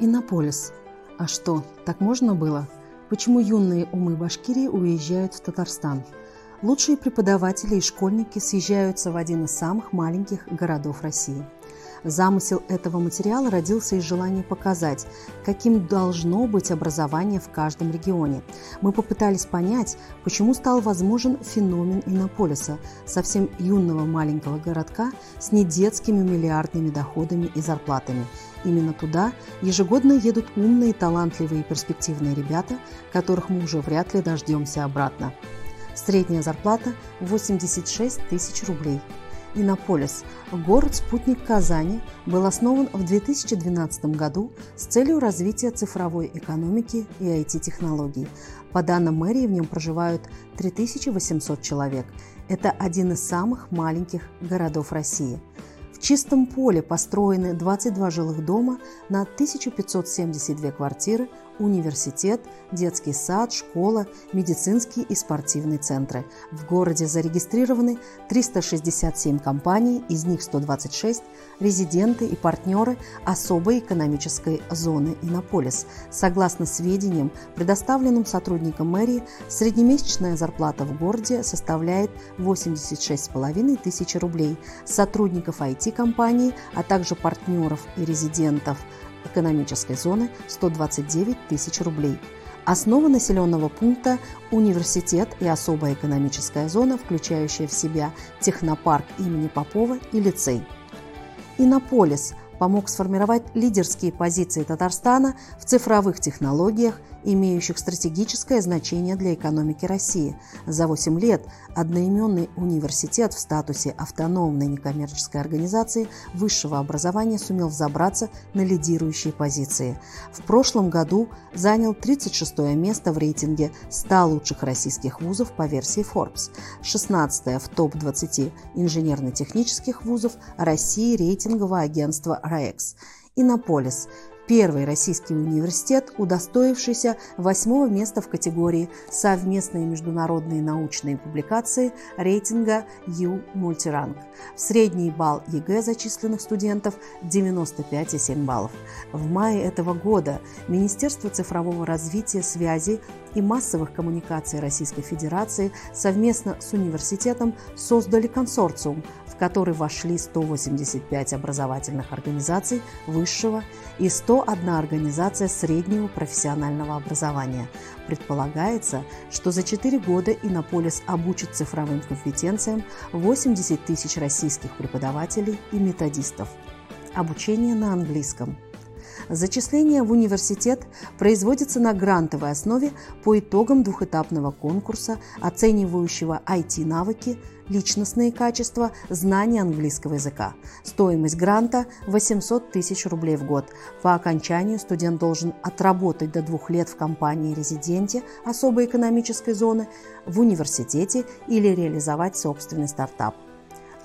Иннополис. А что, так можно было? Почему юные умы Башкирии уезжают в Татарстан? Лучшие преподаватели и школьники съезжаются в один из самых маленьких городов России. Замысел этого материала родился из желания показать, каким должно быть образование в каждом регионе. Мы попытались понять, почему стал возможен феномен Иннополиса, совсем юного маленького городка с недетскими миллиардными доходами и зарплатами – Именно туда ежегодно едут умные, талантливые и перспективные ребята, которых мы уже вряд ли дождемся обратно. Средняя зарплата – 86 тысяч рублей. Иннополис, город-спутник Казани, был основан в 2012 году с целью развития цифровой экономики и IT-технологий. По данным мэрии, в нем проживают 3800 человек. Это один из самых маленьких городов России – чистом поле построены 22 жилых дома на 1572 квартиры, университет, детский сад, школа, медицинские и спортивные центры. В городе зарегистрированы 367 компаний, из них 126 – резиденты и партнеры особой экономической зоны Иннополис. Согласно сведениям, предоставленным сотрудникам мэрии, среднемесячная зарплата в городе составляет 86,5 тысяч рублей. Сотрудников IT-компании, а также партнеров и резидентов – экономической зоны 129 тысяч рублей. Основа населенного пункта – университет и особая экономическая зона, включающая в себя технопарк имени Попова и лицей. Иннополис помог сформировать лидерские позиции Татарстана в цифровых технологиях имеющих стратегическое значение для экономики России. За 8 лет одноименный университет в статусе автономной некоммерческой организации высшего образования сумел взобраться на лидирующие позиции. В прошлом году занял 36 место в рейтинге 100 лучших российских вузов по версии Forbes, 16 в топ-20 инженерно-технических вузов России рейтингового агентства RAEX. Иннополис Первый российский университет, удостоившийся восьмого места в категории «Совместные международные научные публикации» рейтинга U Multirank. Средний балл ЕГЭ зачисленных студентов 95,7 баллов. В мае этого года Министерство цифрового развития, связи и массовых коммуникаций Российской Федерации совместно с университетом создали консорциум, в который вошли 185 образовательных организаций высшего и 101 организация среднего профессионального образования. Предполагается, что за 4 года Иннополис обучит цифровым компетенциям 80 тысяч российских преподавателей и методистов. Обучение на английском – Зачисление в университет производится на грантовой основе по итогам двухэтапного конкурса, оценивающего IT-навыки, личностные качества, знания английского языка. Стоимость гранта – 800 тысяч рублей в год. По окончанию студент должен отработать до двух лет в компании-резиденте особой экономической зоны, в университете или реализовать собственный стартап.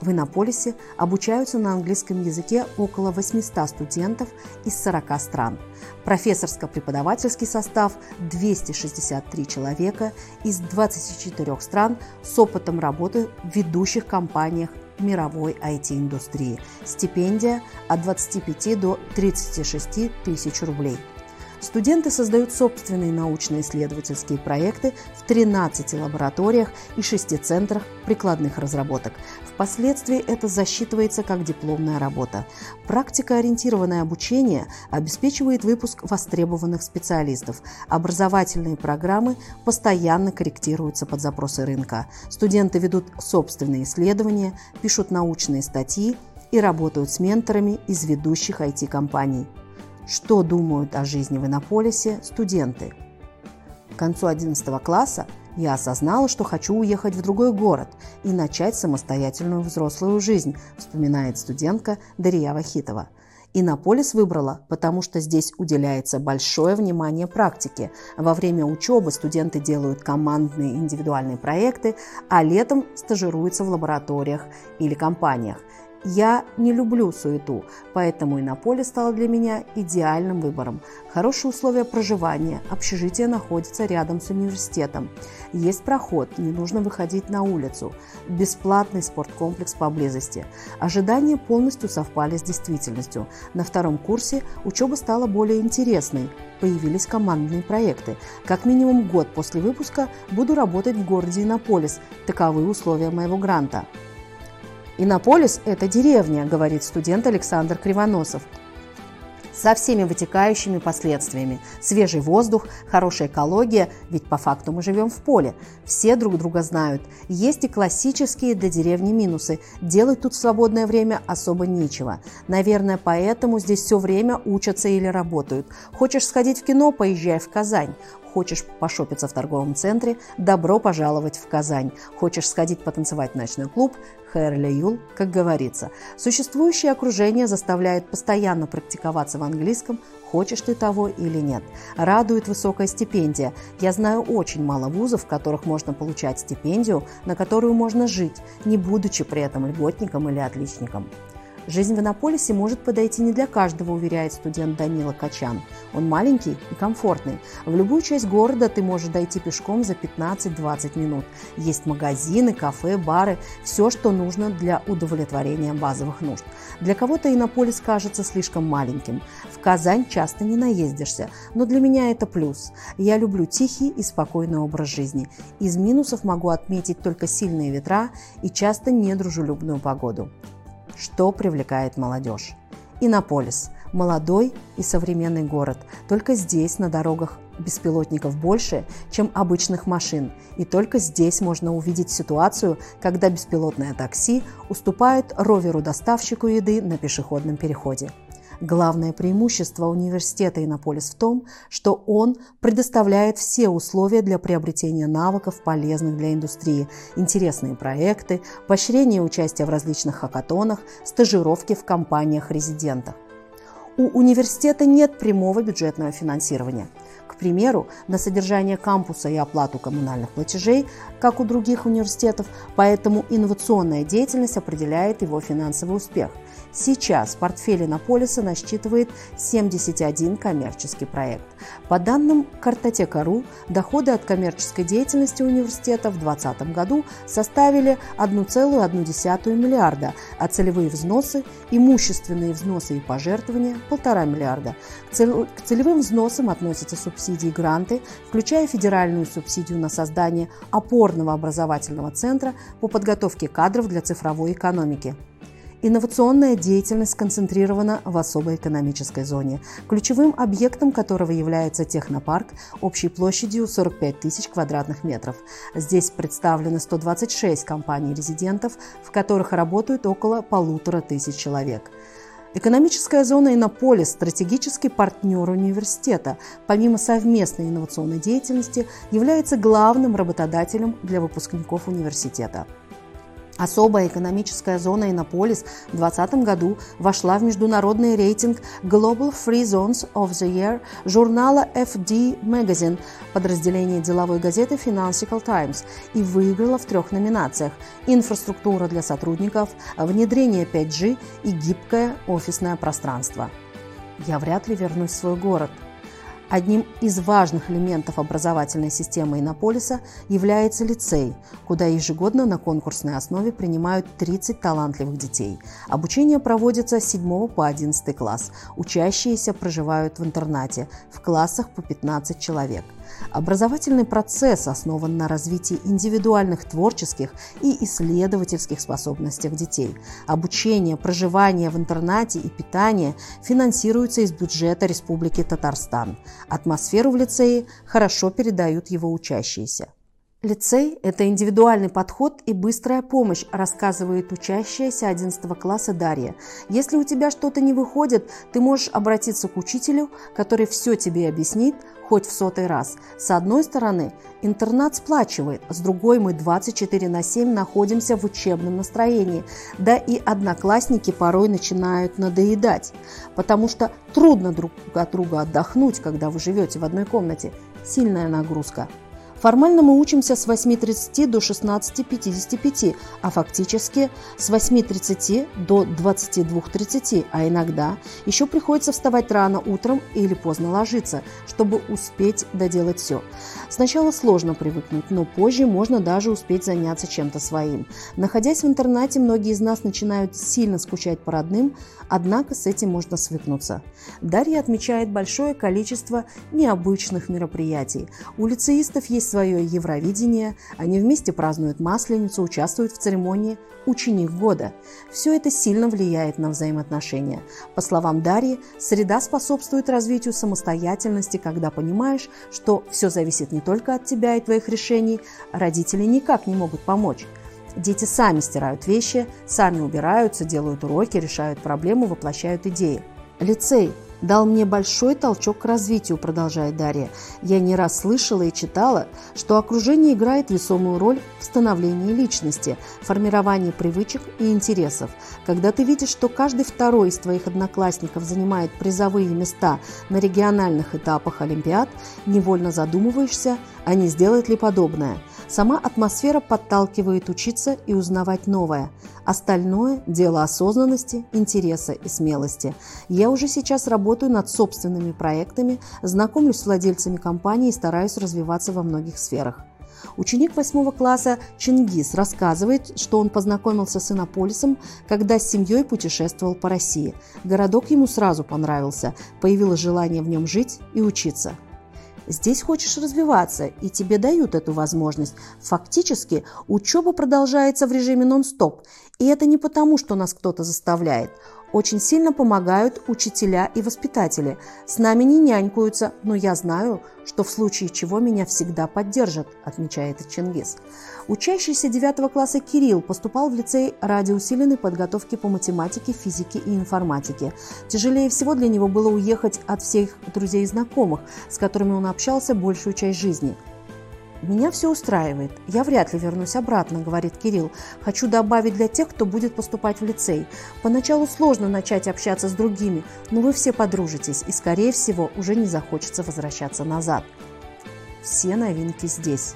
В Иннополисе обучаются на английском языке около 800 студентов из 40 стран. Профессорско-преподавательский состав – 263 человека из 24 стран с опытом работы в ведущих компаниях мировой IT-индустрии. Стипендия от 25 до 36 тысяч рублей – Студенты создают собственные научно-исследовательские проекты в 13 лабораториях и 6 центрах прикладных разработок. Впоследствии это засчитывается как дипломная работа. Практикоориентированное обучение обеспечивает выпуск востребованных специалистов. Образовательные программы постоянно корректируются под запросы рынка. Студенты ведут собственные исследования, пишут научные статьи и работают с менторами из ведущих IT-компаний что думают о жизни в Иннополисе студенты. К концу 11 класса я осознала, что хочу уехать в другой город и начать самостоятельную взрослую жизнь, вспоминает студентка Дарья Вахитова. Иннополис выбрала, потому что здесь уделяется большое внимание практике. Во время учебы студенты делают командные индивидуальные проекты, а летом стажируются в лабораториях или компаниях. Я не люблю суету, поэтому Иннополис стало для меня идеальным выбором. Хорошие условия проживания, общежитие находится рядом с университетом. Есть проход, не нужно выходить на улицу. Бесплатный спорткомплекс поблизости. Ожидания полностью совпали с действительностью. На втором курсе учеба стала более интересной. Появились командные проекты. Как минимум год после выпуска буду работать в городе Иннополис. Таковы условия моего гранта. «Иннополис – это деревня», – говорит студент Александр Кривоносов со всеми вытекающими последствиями. Свежий воздух, хорошая экология, ведь по факту мы живем в поле. Все друг друга знают. Есть и классические для деревни минусы. Делать тут в свободное время особо нечего. Наверное, поэтому здесь все время учатся или работают. Хочешь сходить в кино – поезжай в Казань. Хочешь пошопиться в торговом центре – добро пожаловать в Казань. Хочешь сходить потанцевать в ночной клуб – Хэрля Юл, как говорится. Существующее окружение заставляет постоянно практиковаться в английском, хочешь ты того или нет. Радует высокая стипендия. Я знаю очень мало вузов, в которых можно получать стипендию, на которую можно жить, не будучи при этом льготником или отличником. Жизнь в Иннополисе может подойти не для каждого, уверяет студент Данила Качан. Он маленький и комфортный. В любую часть города ты можешь дойти пешком за 15-20 минут. Есть магазины, кафе, бары, все, что нужно для удовлетворения базовых нужд. Для кого-то Иннополис кажется слишком маленьким. В Казань часто не наездишься, но для меня это плюс. Я люблю тихий и спокойный образ жизни. Из минусов могу отметить только сильные ветра и часто недружелюбную погоду что привлекает молодежь. Иннополис – молодой и современный город. Только здесь на дорогах беспилотников больше, чем обычных машин. И только здесь можно увидеть ситуацию, когда беспилотное такси уступает роверу-доставщику еды на пешеходном переходе. Главное преимущество университета Иннополис в том, что он предоставляет все условия для приобретения навыков, полезных для индустрии, интересные проекты, поощрение участия в различных хакатонах, стажировки в компаниях-резидентах. У университета нет прямого бюджетного финансирования. К примеру, на содержание кампуса и оплату коммунальных платежей, как у других университетов, поэтому инновационная деятельность определяет его финансовый успех – Сейчас портфель Иннополиса насчитывает 71 коммерческий проект. По данным Картотека.ру, доходы от коммерческой деятельности университета в 2020 году составили 1,1 миллиарда, а целевые взносы, имущественные взносы и пожертвования – 1,5 миллиарда. К целевым взносам относятся субсидии и гранты, включая федеральную субсидию на создание опорного образовательного центра по подготовке кадров для цифровой экономики. Инновационная деятельность сконцентрирована в особой экономической зоне, ключевым объектом которого является технопарк общей площадью 45 тысяч квадратных метров. Здесь представлены 126 компаний-резидентов, в которых работают около полутора тысяч человек. Экономическая зона Иннополис – стратегический партнер университета. Помимо совместной инновационной деятельности, является главным работодателем для выпускников университета. Особая экономическая зона Иннополис в 2020 году вошла в международный рейтинг Global Free Zones of the Year журнала FD Magazine подразделения деловой газеты Financial Times и выиграла в трех номинациях – инфраструктура для сотрудников, внедрение 5G и гибкое офисное пространство. Я вряд ли вернусь в свой город – Одним из важных элементов образовательной системы Иннополиса является лицей, куда ежегодно на конкурсной основе принимают 30 талантливых детей. Обучение проводится с 7 по 11 класс. Учащиеся проживают в интернате в классах по 15 человек. Образовательный процесс основан на развитии индивидуальных творческих и исследовательских способностей детей. Обучение, проживание в интернате и питание финансируются из бюджета Республики Татарстан. Атмосферу в лицее хорошо передают его учащиеся. Лицей – это индивидуальный подход и быстрая помощь, рассказывает учащаяся 11 класса Дарья. Если у тебя что-то не выходит, ты можешь обратиться к учителю, который все тебе объяснит, хоть в сотый раз. С одной стороны, интернат сплачивает, с другой мы 24 на 7 находимся в учебном настроении. Да и одноклассники порой начинают надоедать, потому что трудно друг от друга отдохнуть, когда вы живете в одной комнате. Сильная нагрузка – Формально мы учимся с 8.30 до 16.55, а фактически с 8.30 до 22.30, а иногда еще приходится вставать рано утром или поздно ложиться, чтобы успеть доделать все. Сначала сложно привыкнуть, но позже можно даже успеть заняться чем-то своим. Находясь в интернате, многие из нас начинают сильно скучать по родным, однако с этим можно свыкнуться. Дарья отмечает большое количество необычных мероприятий. У лицеистов есть свое Евровидение, они вместе празднуют Масленицу, участвуют в церемонии «Ученик года». Все это сильно влияет на взаимоотношения. По словам Дарьи, среда способствует развитию самостоятельности, когда понимаешь, что все зависит не только от тебя и твоих решений, родители никак не могут помочь. Дети сами стирают вещи, сами убираются, делают уроки, решают проблемы, воплощают идеи. Лицей дал мне большой толчок к развитию, продолжает Дарья. Я не раз слышала и читала, что окружение играет весомую роль в становлении личности, формировании привычек и интересов. Когда ты видишь, что каждый второй из твоих одноклассников занимает призовые места на региональных этапах Олимпиад, невольно задумываешься, а не сделает ли подобное. Сама атмосфера подталкивает учиться и узнавать новое. Остальное – дело осознанности, интереса и смелости. Я уже сейчас работаю над собственными проектами, знакомлюсь с владельцами компании и стараюсь развиваться во многих сферах. Ученик восьмого класса Чингис рассказывает, что он познакомился с Иннополисом, когда с семьей путешествовал по России. Городок ему сразу понравился, появилось желание в нем жить и учиться. Здесь хочешь развиваться, и тебе дают эту возможность. Фактически учеба продолжается в режиме нон-стоп. И это не потому, что нас кто-то заставляет. Очень сильно помогают учителя и воспитатели. С нами не нянькаются, но я знаю, что в случае чего меня всегда поддержат, отмечает Чингис. Учащийся 9 класса Кирилл поступал в лицей ради усиленной подготовки по математике, физике и информатике. Тяжелее всего для него было уехать от всех друзей и знакомых, с которыми он общался большую часть жизни – «Меня все устраивает. Я вряд ли вернусь обратно», – говорит Кирилл. «Хочу добавить для тех, кто будет поступать в лицей. Поначалу сложно начать общаться с другими, но вы все подружитесь, и, скорее всего, уже не захочется возвращаться назад». Все новинки здесь.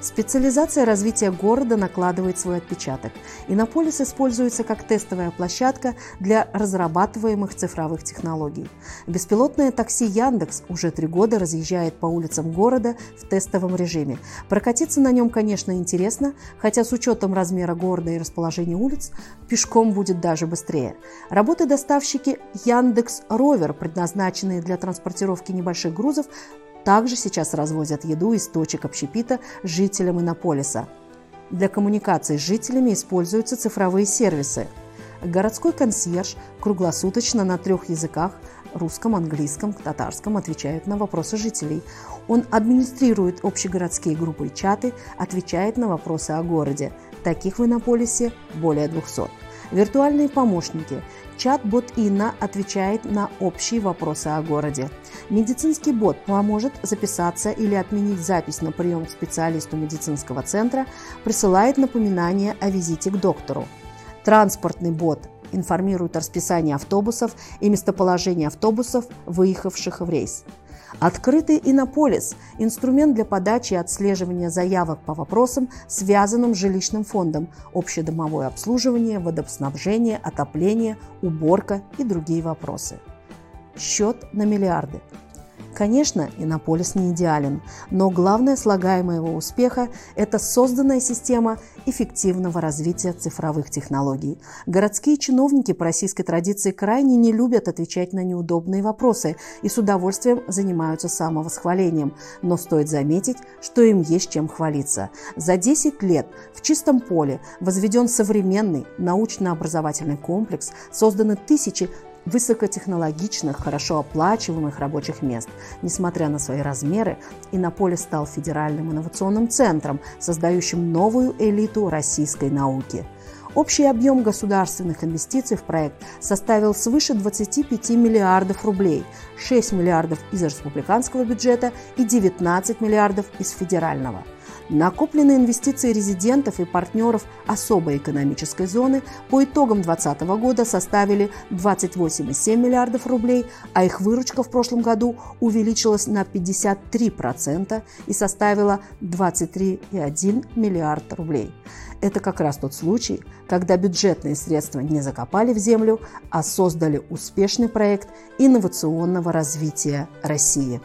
Специализация развития города накладывает свой отпечаток. Иннополис используется как тестовая площадка для разрабатываемых цифровых технологий. Беспилотное такси Яндекс уже три года разъезжает по улицам города в тестовом режиме. Прокатиться на нем, конечно, интересно, хотя с учетом размера города и расположения улиц пешком будет даже быстрее. Работы доставщики Яндекс Ровер, предназначенные для транспортировки небольших грузов, также сейчас развозят еду из точек общепита жителям Иннополиса. Для коммуникации с жителями используются цифровые сервисы. Городской консьерж круглосуточно на трех языках – русском, английском, татарском – отвечает на вопросы жителей. Он администрирует общегородские группы и чаты, отвечает на вопросы о городе. Таких в Иннополисе более 200. Виртуальные помощники. Чат-бот Инна отвечает на общие вопросы о городе. Медицинский бот поможет записаться или отменить запись на прием к специалисту медицинского центра, присылает напоминание о визите к доктору. Транспортный бот информирует о расписании автобусов и местоположении автобусов, выехавших в рейс. Открытый Иннополис – инструмент для подачи и отслеживания заявок по вопросам, связанным с жилищным фондом, общедомовое обслуживание, водоснабжение, отопление, уборка и другие вопросы. Счет на миллиарды – Конечно, Иннополис не идеален, но главное слагаемое его успеха – это созданная система эффективного развития цифровых технологий. Городские чиновники по российской традиции крайне не любят отвечать на неудобные вопросы и с удовольствием занимаются самовосхвалением, но стоит заметить, что им есть чем хвалиться. За 10 лет в чистом поле возведен современный научно-образовательный комплекс, созданы тысячи высокотехнологичных, хорошо оплачиваемых рабочих мест. Несмотря на свои размеры, Иннополис стал федеральным инновационным центром, создающим новую элиту российской науки. Общий объем государственных инвестиций в проект составил свыше 25 миллиардов рублей, 6 миллиардов из республиканского бюджета и 19 миллиардов из федерального – Накопленные инвестиции резидентов и партнеров особой экономической зоны по итогам 2020 года составили 28,7 миллиардов рублей, а их выручка в прошлом году увеличилась на 53% и составила 23,1 миллиард рублей. Это как раз тот случай, когда бюджетные средства не закопали в землю, а создали успешный проект инновационного развития России.